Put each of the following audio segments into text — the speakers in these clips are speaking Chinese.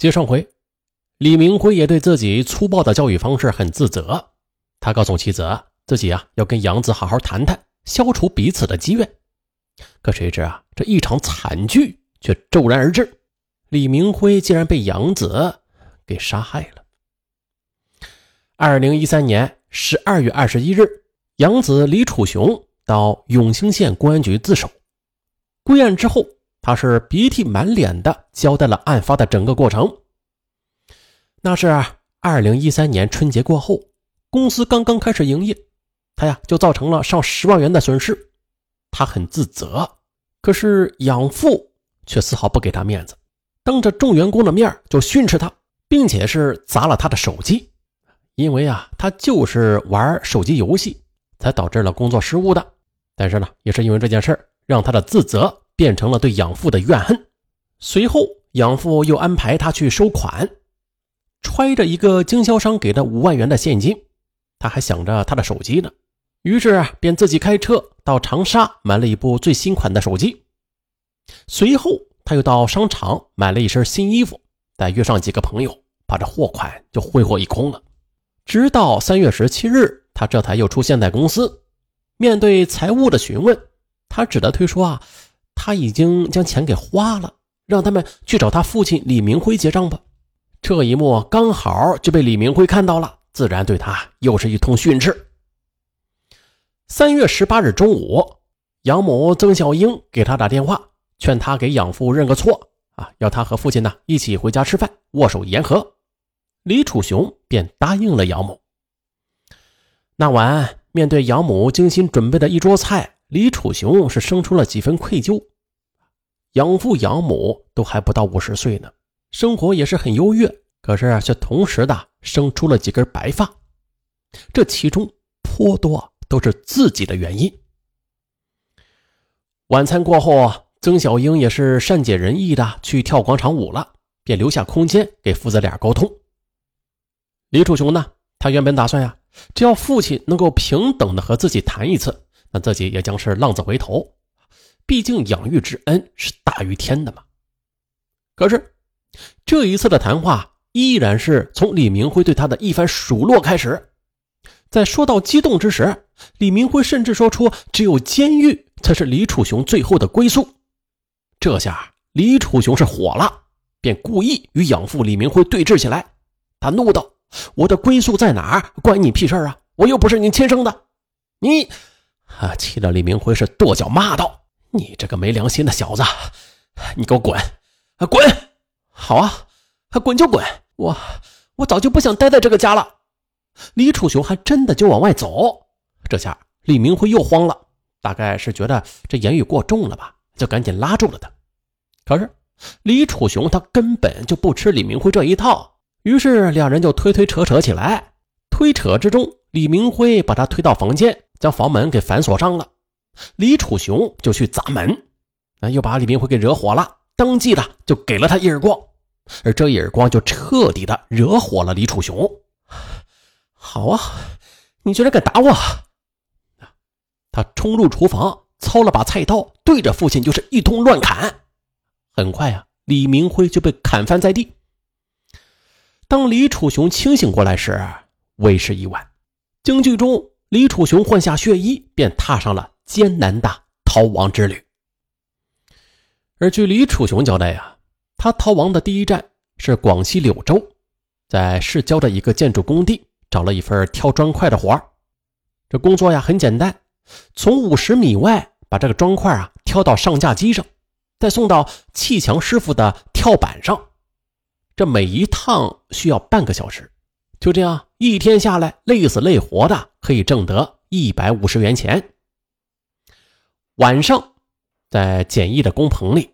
接上回，李明辉也对自己粗暴的教育方式很自责。他告诉妻子，自己啊要跟杨子好好谈谈，消除彼此的积怨。可谁知啊，这一场惨剧却骤然而至，李明辉竟然被杨子给杀害了。二零一三年十二月二十一日，杨子李楚雄到永兴县公安局自首。归案之后。他是鼻涕满脸的交代了案发的整个过程。那是二零一三年春节过后，公司刚刚开始营业，他呀就造成了上十万元的损失，他很自责。可是养父却丝毫不给他面子，当着众员工的面就训斥他，并且是砸了他的手机，因为啊他就是玩手机游戏才导致了工作失误的。但是呢，也是因为这件事让他的自责。变成了对养父的怨恨。随后，养父又安排他去收款，揣着一个经销商给的五万元的现金，他还想着他的手机呢，于是便自己开车到长沙买了一部最新款的手机。随后，他又到商场买了一身新衣服，再约上几个朋友，把这货款就挥霍一空了。直到三月十七日，他这才又出现在公司，面对财务的询问，他只得推说啊。他已经将钱给花了，让他们去找他父亲李明辉结账吧。这一幕刚好就被李明辉看到了，自然对他又是一通训斥。三月十八日中午，养母曾小英给他打电话，劝他给养父认个错啊，要他和父亲呢一起回家吃饭，握手言和。李楚雄便答应了养母。那晚，面对养母精心准备的一桌菜。李楚雄是生出了几分愧疚，养父养母都还不到五十岁呢，生活也是很优越，可是却同时的生出了几根白发，这其中颇多都是自己的原因。晚餐过后，曾小英也是善解人意的去跳广场舞了，便留下空间给父子俩沟通。李楚雄呢，他原本打算呀，只要父亲能够平等的和自己谈一次。那自己也将是浪子回头，毕竟养育之恩是大于天的嘛。可是这一次的谈话依然是从李明辉对他的一番数落开始。在说到激动之时，李明辉甚至说出只有监狱才是李楚雄最后的归宿。这下李楚雄是火了，便故意与养父李明辉对峙起来。他怒道：“我的归宿在哪？关你屁事啊！我又不是你亲生的，你……”啊！气得李明辉是跺脚骂道：“你这个没良心的小子，你给我滚！啊，滚！好啊，滚就滚！我我早就不想待在这个家了。”李楚雄还真的就往外走。这下李明辉又慌了，大概是觉得这言语过重了吧，就赶紧拉住了他。可是李楚雄他根本就不吃李明辉这一套，于是两人就推推扯扯起来。推扯之中，李明辉把他推到房间。将房门给反锁上了，李楚雄就去砸门，那又把李明辉给惹火了，当即的就给了他一耳光，而这一耳光就彻底的惹火了李楚雄。好啊，你居然敢打我！他冲入厨房，操了把菜刀，对着父亲就是一通乱砍。很快啊，李明辉就被砍翻在地。当李楚雄清醒过来时，为时已晚。京剧中。李楚雄换下血衣，便踏上了艰难的逃亡之旅。而据李楚雄交代呀，他逃亡的第一站是广西柳州，在市郊的一个建筑工地找了一份挑砖块的活这工作呀很简单，从五十米外把这个砖块啊挑到上架机上，再送到砌墙师傅的跳板上。这每一趟需要半个小时。就这样一天下来，累死累活的，可以挣得一百五十元钱。晚上，在简易的工棚里，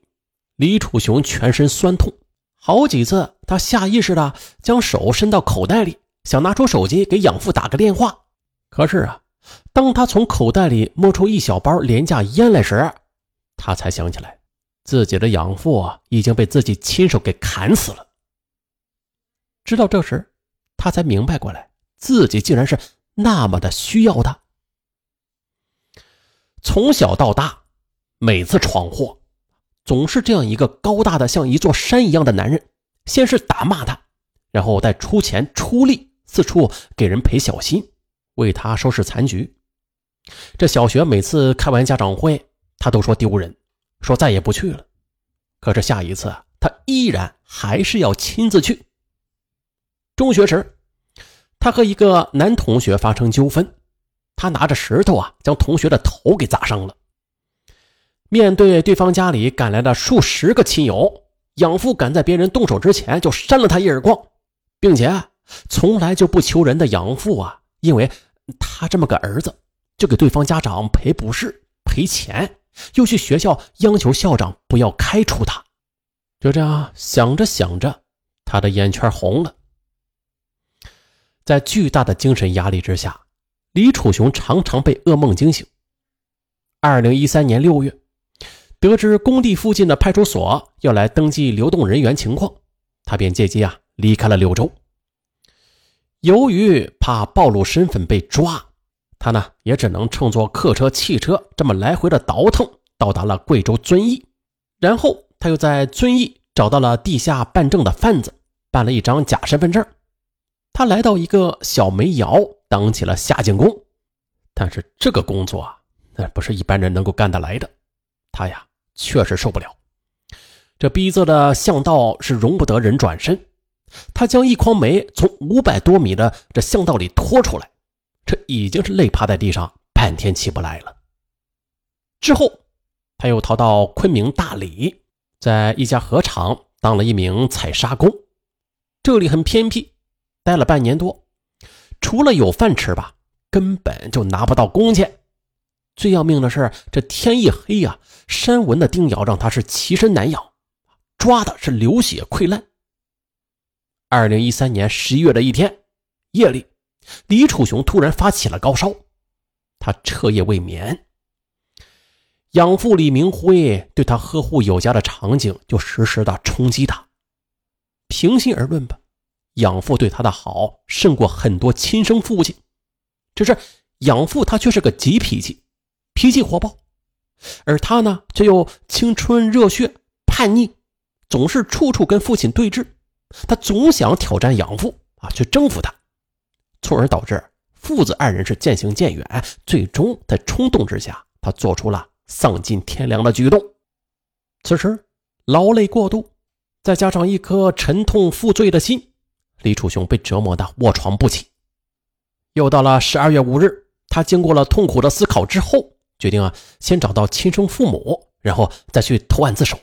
李楚雄全身酸痛，好几次他下意识的将手伸到口袋里，想拿出手机给养父打个电话。可是啊，当他从口袋里摸出一小包廉价烟来时，他才想起来，自己的养父已经被自己亲手给砍死了。直到这时。他才明白过来，自己竟然是那么的需要他。从小到大，每次闯祸，总是这样一个高大的像一座山一样的男人，先是打骂他，然后再出钱出力，四处给人赔小心，为他收拾残局。这小学每次开完家长会，他都说丢人，说再也不去了。可是下一次，他依然还是要亲自去。中学时，他和一个男同学发生纠纷，他拿着石头啊，将同学的头给砸伤了。面对对方家里赶来的数十个亲友，养父赶在别人动手之前就扇了他一耳光，并且啊从来就不求人的养父啊，因为他这么个儿子。就给对方家长赔不是、赔钱，又去学校央求校长不要开除他。就这样想着想着，他的眼圈红了。在巨大的精神压力之下，李楚雄常常被噩梦惊醒。二零一三年六月，得知工地附近的派出所要来登记流动人员情况，他便借机啊离开了柳州。由于怕暴露身份被抓。他呢，也只能乘坐客车、汽车这么来回的倒腾，到达了贵州遵义。然后他又在遵义找到了地下办证的贩子，办了一张假身份证。他来到一个小煤窑当起了下井工，但是这个工作啊，那不是一般人能够干得来的。他呀，确实受不了。这逼仄的巷道是容不得人转身。他将一筐煤从五百多米的这巷道里拖出来。这已经是累趴在地上，半天起不来了。之后，他又逃到昆明大理，在一家河厂当了一名采砂工。这里很偏僻，待了半年多，除了有饭吃吧，根本就拿不到工钱。最要命的是，这天一黑呀，山蚊的叮咬让他是齐身难养，抓的是流血溃烂。二零一三年十一月的一天夜里。李楚雄突然发起了高烧，他彻夜未眠。养父李明辉对他呵护有加的场景就时时的冲击他。平心而论吧，养父对他的好胜过很多亲生父亲。只是养父他却是个急脾气，脾气火爆，而他呢却又青春热血、叛逆，总是处处跟父亲对峙。他总想挑战养父啊，去征服他。从而导致父子二人是渐行渐远，最终在冲动之下，他做出了丧尽天良的举动。此时劳累过度，再加上一颗沉痛负罪的心，李楚雄被折磨的卧床不起。又到了十二月五日，他经过了痛苦的思考之后，决定啊，先找到亲生父母，然后再去投案自首。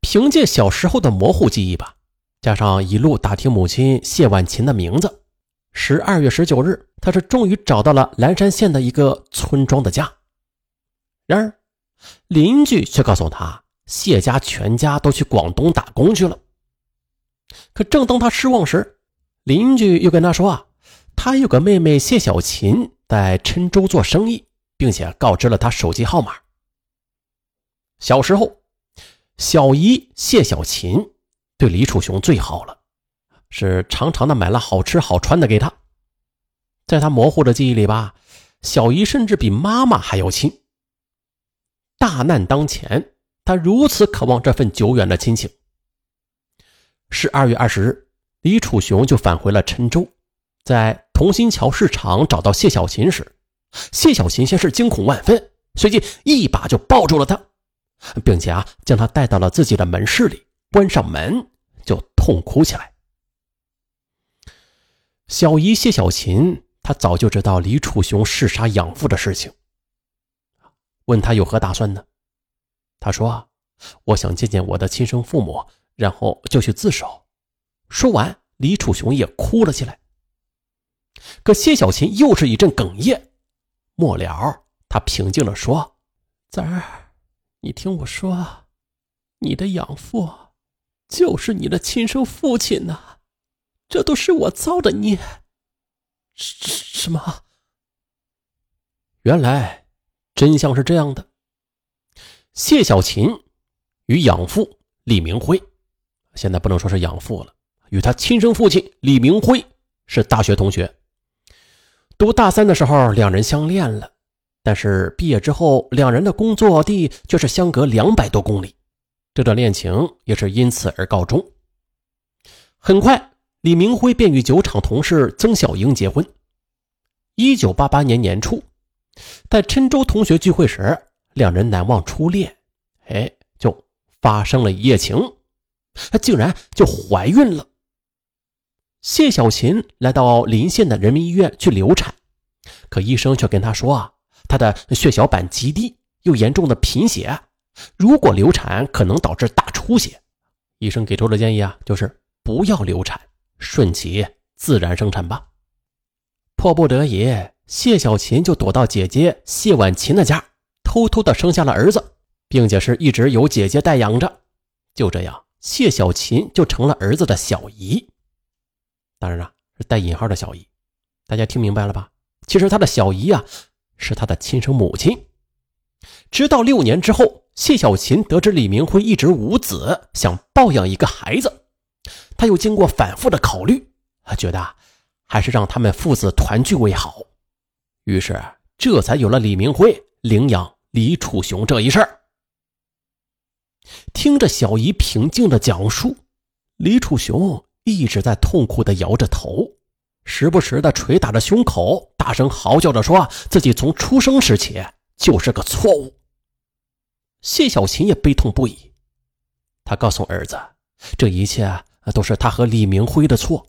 凭借小时候的模糊记忆吧。加上一路打听母亲谢婉琴的名字，十二月十九日，他是终于找到了蓝山县的一个村庄的家。然而，邻居却告诉他，谢家全家都去广东打工去了。可正当他失望时，邻居又跟他说啊，他有个妹妹谢小琴在郴州做生意，并且告知了他手机号码。小时候，小姨谢小琴。对李楚雄最好了，是常常的买了好吃好穿的给他。在他模糊的记忆里吧，小姨甚至比妈妈还要亲。大难当前，他如此渴望这份久远的亲情。十二月二十日，李楚雄就返回了郴州，在同心桥市场找到谢小琴时，谢小琴先是惊恐万分，随即一把就抱住了他，并且啊，将他带到了自己的门市里。关上门就痛哭起来。小姨谢小琴，她早就知道李楚雄弑杀养父的事情，问他有何打算呢？他说：“我想见见我的亲生父母，然后就去自首。”说完，李楚雄也哭了起来。可谢小琴又是一阵哽咽，末了，他平静地说：“子儿，你听我说，你的养父。”就是你的亲生父亲呐，这都是我造的孽。什什么？原来真相是这样的：谢小琴与养父李明辉，现在不能说是养父了，与他亲生父亲李明辉是大学同学。读大三的时候，两人相恋了，但是毕业之后，两人的工作地却是相隔两百多公里。这段恋情也是因此而告终。很快，李明辉便与酒厂同事曾小英结婚。一九八八年年初，在郴州同学聚会时，两人难忘初恋，哎，就发生了一夜情，她竟然就怀孕了。谢小琴来到临县的人民医院去流产，可医生却跟她说啊，她的血小板极低，又严重的贫血，如果流产可能导致大出血。医生给出的建议啊，就是。不要流产，顺其自然生产吧。迫不得已，谢小琴就躲到姐姐谢婉琴的家，偷偷的生下了儿子，并且是一直由姐姐代养着。就这样，谢小琴就成了儿子的小姨。当然了，是带引号的小姨。大家听明白了吧？其实他的小姨啊，是他的亲生母亲。直到六年之后，谢小琴得知李明辉一直无子，想抱养一个孩子。他又经过反复的考虑，觉得还是让他们父子团聚为好，于是这才有了李明辉领养李楚雄这一事儿。听着小姨平静的讲述，李楚雄一直在痛苦的摇着头，时不时的捶打着胸口，大声嚎叫着说自己从出生时起就是个错误。谢小琴也悲痛不已，他告诉儿子，这一切。都是他和李明辉的错。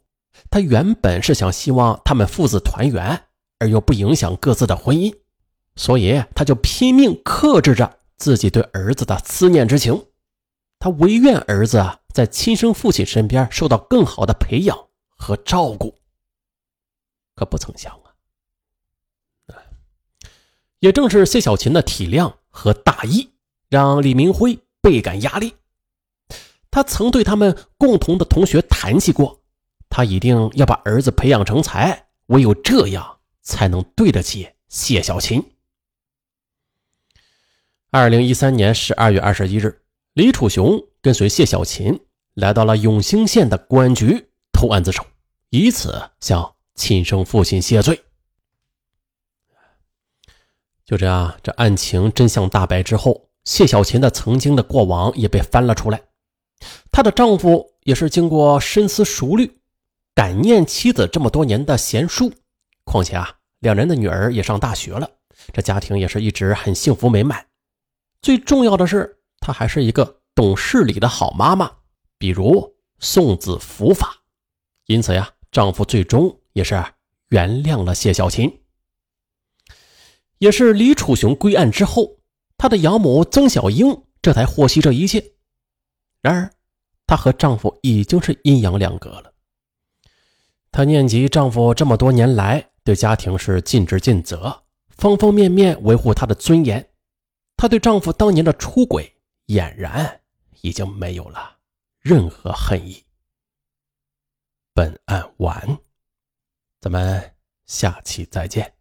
他原本是想希望他们父子团圆，而又不影响各自的婚姻，所以他就拼命克制着自己对儿子的思念之情。他唯愿儿子啊在亲生父亲身边受到更好的培养和照顾。可不曾想啊，也正是谢小琴的体谅和大义，让李明辉倍感压力。他曾对他们共同的同学谈起过，他一定要把儿子培养成才，唯有这样才能对得起谢小琴。二零一三年十二月二十一日，李楚雄跟随谢小琴来到了永兴县的公安局投案自首，以此向亲生父亲谢罪。就这样，这案情真相大白之后，谢小琴的曾经的过往也被翻了出来。她的丈夫也是经过深思熟虑，感念妻子这么多年的贤淑。况且啊，两人的女儿也上大学了，这家庭也是一直很幸福美满。最重要的是，她还是一个懂事理的好妈妈，比如送子伏法。因此呀，丈夫最终也是原谅了谢小琴。也是李楚雄归案之后，他的养母曾小英这才获悉这一切。然而，她和丈夫已经是阴阳两隔了。她念及丈夫这么多年来对家庭是尽职尽责，方方面面维护她的尊严，她对丈夫当年的出轨俨然已经没有了任何恨意。本案完，咱们下期再见。